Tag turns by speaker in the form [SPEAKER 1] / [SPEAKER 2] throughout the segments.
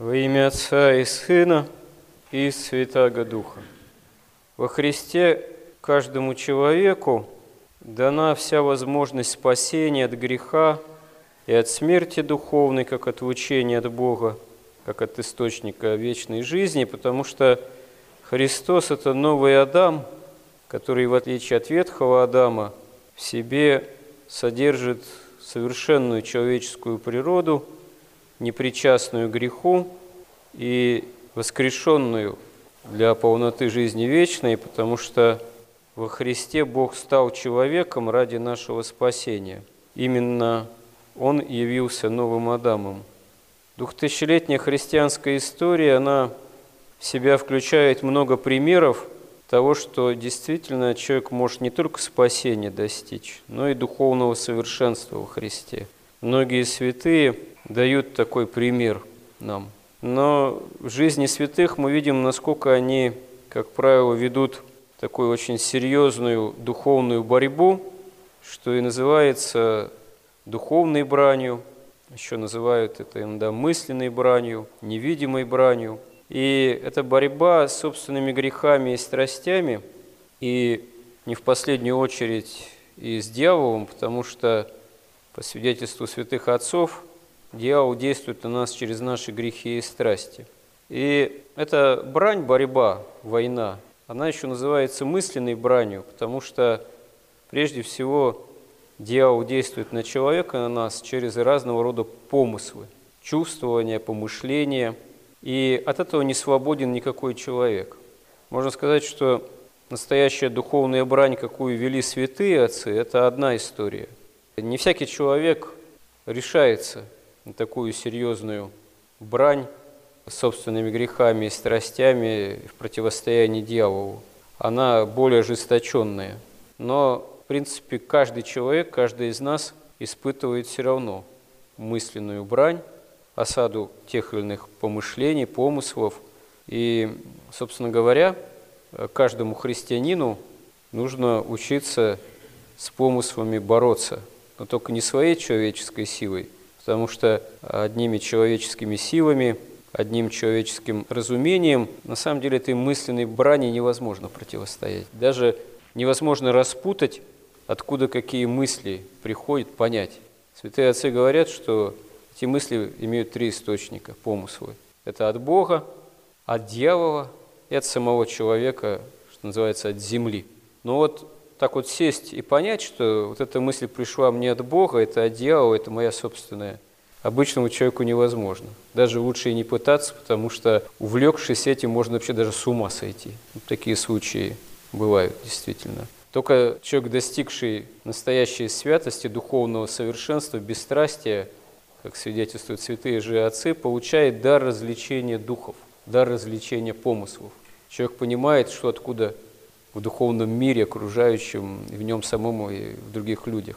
[SPEAKER 1] Во имя Отца и Сына и Святаго Духа. Во Христе каждому человеку дана вся возможность спасения от греха и от смерти духовной, как от учения от Бога, как от источника вечной жизни, потому что Христос – это новый Адам, который, в отличие от ветхого Адама, в себе содержит совершенную человеческую природу – непричастную греху и воскрешенную для полноты жизни вечной, потому что во Христе Бог стал человеком ради нашего спасения. Именно Он явился новым Адамом. Двухтысячелетняя христианская история, она в себя включает много примеров того, что действительно человек может не только спасения достичь, но и духовного совершенства во Христе. Многие святые дают такой пример нам. Но в жизни святых мы видим, насколько они, как правило, ведут такую очень серьезную духовную борьбу, что и называется духовной бранью, еще называют это иногда мысленной бранью, невидимой бранью. И это борьба с собственными грехами и страстями, и не в последнюю очередь и с дьяволом, потому что по свидетельству святых отцов – Дьявол действует на нас через наши грехи и страсти. И эта брань, борьба, война, она еще называется мысленной бранью, потому что прежде всего дьявол действует на человека, на нас через разного рода помыслы, чувствования, помышления, и от этого не свободен никакой человек. Можно сказать, что настоящая духовная брань, какую вели святые отцы, это одна история. Не всякий человек решается такую серьезную брань собственными грехами и страстями в противостоянии дьяволу. Она более ожесточенная. Но, в принципе, каждый человек, каждый из нас испытывает все равно мысленную брань, осаду тех или иных помышлений, помыслов. И, собственно говоря, каждому христианину нужно учиться с помыслами бороться, но только не своей человеческой силой – потому что одними человеческими силами, одним человеческим разумением, на самом деле этой мысленной брани невозможно противостоять. Даже невозможно распутать, откуда какие мысли приходят, понять. Святые отцы говорят, что эти мысли имеют три источника, помыслы. Это от Бога, от дьявола и от самого человека, что называется, от земли. Но вот так вот сесть и понять, что вот эта мысль пришла мне от Бога, это от дьявола, это моя собственная, обычному человеку невозможно. Даже лучше и не пытаться, потому что увлекшись этим, можно вообще даже с ума сойти. Вот такие случаи бывают действительно. Только человек, достигший настоящей святости, духовного совершенства, бесстрастия, как свидетельствуют святые же отцы, получает дар развлечения духов, дар развлечения помыслов. Человек понимает, что откуда в духовном мире, окружающем, и в нем самому, и в других людях.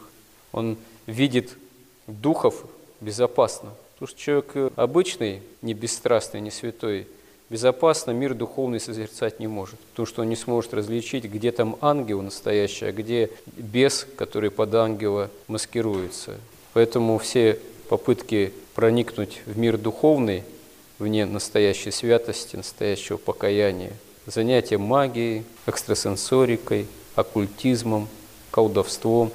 [SPEAKER 1] Он видит духов безопасно. Потому что человек обычный, не бесстрастный, не святой, безопасно мир духовный созерцать не может. Потому что он не сможет различить, где там ангел настоящий, а где бес, который под ангела маскируется. Поэтому все попытки проникнуть в мир духовный, вне настоящей святости, настоящего покаяния, занятия магией, экстрасенсорикой, оккультизмом, колдовством,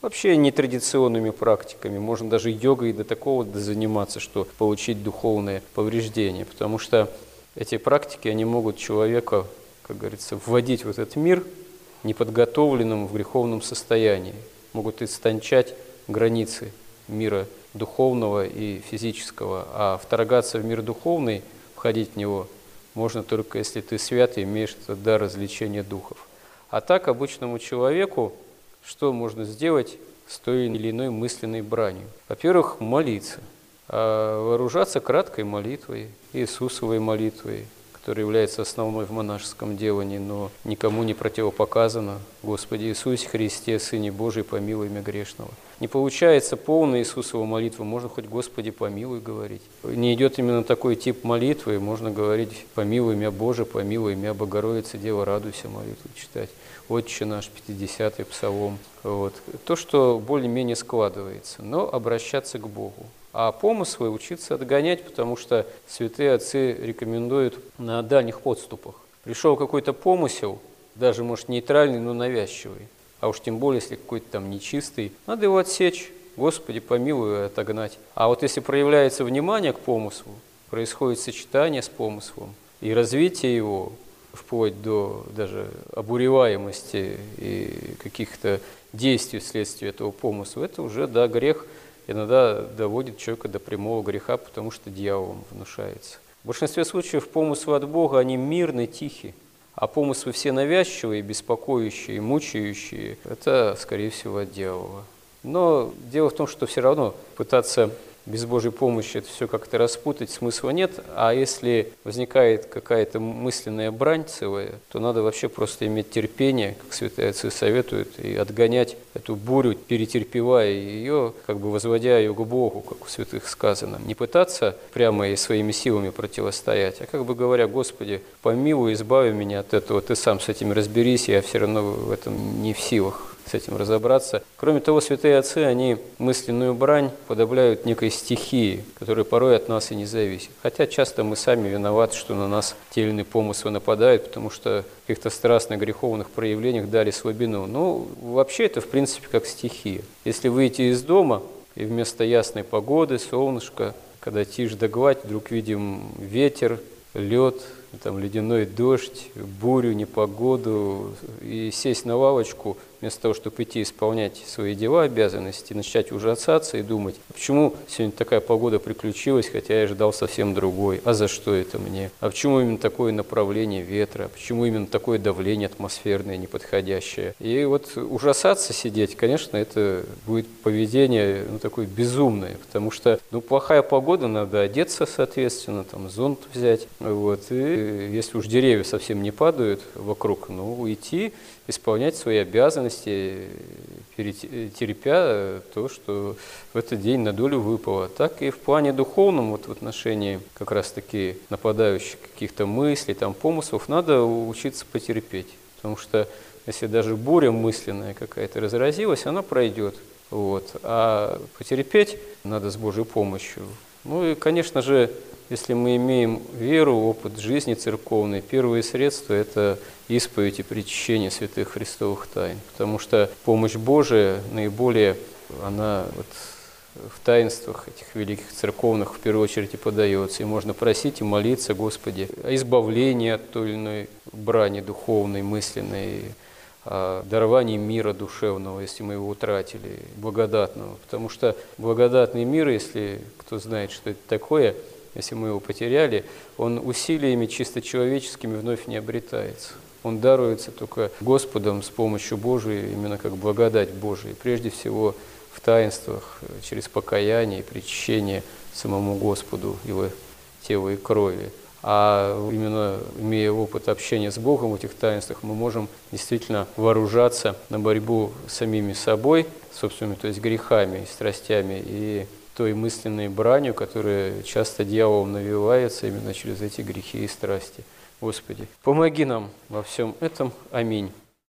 [SPEAKER 1] вообще нетрадиционными практиками. Можно даже йогой до такого заниматься, что получить духовное повреждение, потому что эти практики, они могут человека, как говорится, вводить в этот мир неподготовленным в греховном состоянии, могут истончать границы мира духовного и физического, а вторгаться в мир духовный, входить в него – можно только если ты свят и имеешь этот дар развлечения духов. А так обычному человеку что можно сделать с той или иной мысленной бранью? Во-первых, молиться, а вооружаться краткой молитвой, Иисусовой молитвой, которая является основной в монашеском делании, но никому не противопоказано. Господи Иисусе Христе, Сыне Божий, помилуй меня грешного. Не получается полная Иисусова молитва, можно хоть Господи помилуй говорить. Не идет именно такой тип молитвы, можно говорить помилуй меня Боже, помилуй меня Богородица, Дева, радуйся молитву читать. Отче наш, 50-й псалом. Вот. То, что более-менее складывается, но обращаться к Богу. а помыслы учиться отгонять, потому что святые отцы рекомендуют на дальних подступах. Пришел какой-то помысел, даже, может, нейтральный, но навязчивый, а уж тем более, если какой-то там нечистый, надо его отсечь, Господи, помилуй, отогнать. А вот если проявляется внимание к помыслу, происходит сочетание с помыслом и развитие его, вплоть до даже обуреваемости и каких-то действий вследствие этого помысла, это уже, да, грех иногда доводит человека до прямого греха, потому что дьяволом внушается. В большинстве случаев помыслы от Бога, они мирные, тихие, а помыслы все навязчивые, беспокоящие, мучающие, это, скорее всего, от дьявола. Но дело в том, что все равно пытаться без Божьей помощи это все как-то распутать смысла нет, а если возникает какая-то мысленная брань целая, то надо вообще просто иметь терпение, как святые отцы советуют, и отгонять эту бурю, перетерпевая ее, как бы возводя ее к Богу, как у святых сказано. Не пытаться прямо и своими силами противостоять, а как бы говоря, Господи, помилуй, избави меня от этого, Ты сам с этим разберись, я все равно в этом не в силах с этим разобраться. Кроме того, святые отцы, они мысленную брань подобляют некой стихии, которая порой от нас и не зависит. Хотя часто мы сами виноваты, что на нас те или иные помыслы нападают, потому что в каких-то страстных греховных проявлениях дали слабину. Но ну, вообще это, в принципе, как стихия. Если выйти из дома, и вместо ясной погоды, солнышко, когда тишь да гладь, вдруг видим ветер, лед, там ледяной дождь, бурю, непогоду, и сесть на лавочку – вместо того, чтобы идти исполнять свои дела, обязанности, начать ужасаться и думать, а почему сегодня такая погода приключилась, хотя я ожидал совсем другой, а за что это мне, а почему именно такое направление ветра, почему именно такое давление атмосферное неподходящее. И вот ужасаться сидеть, конечно, это будет поведение ну, такое безумное, потому что ну, плохая погода, надо одеться соответственно, там зонт взять, вот, и если уж деревья совсем не падают вокруг, ну, уйти, исполнять свои обязанности, терпя то, что в этот день на долю выпало. Так и в плане духовном, вот в отношении как раз-таки нападающих каких-то мыслей, там, помыслов, надо учиться потерпеть. Потому что если даже буря мысленная какая-то разразилась, она пройдет. Вот. А потерпеть надо с Божьей помощью. Ну и, конечно же, если мы имеем веру, опыт жизни церковной, первые средства – это исповедь и причащение святых христовых тайн. Потому что помощь Божия наиболее, она вот в таинствах этих великих церковных в первую очередь и подается. И можно просить и молиться, Господи, о избавлении от той или иной брани духовной, мысленной, о даровании мира душевного, если мы его утратили, благодатного. Потому что благодатный мир, если кто знает, что это такое – если мы его потеряли, он усилиями чисто человеческими вновь не обретается. Он даруется только Господом с помощью Божией, именно как благодать Божия. Прежде всего в таинствах, через покаяние и причащение самому Господу его тела и крови. А именно имея опыт общения с Богом в этих таинствах, мы можем действительно вооружаться на борьбу с самими собой, собственными, то есть грехами и страстями, и той мысленной бранью, которая часто дьяволом навивается именно через эти грехи и страсти. Господи, помоги нам во всем этом. Аминь.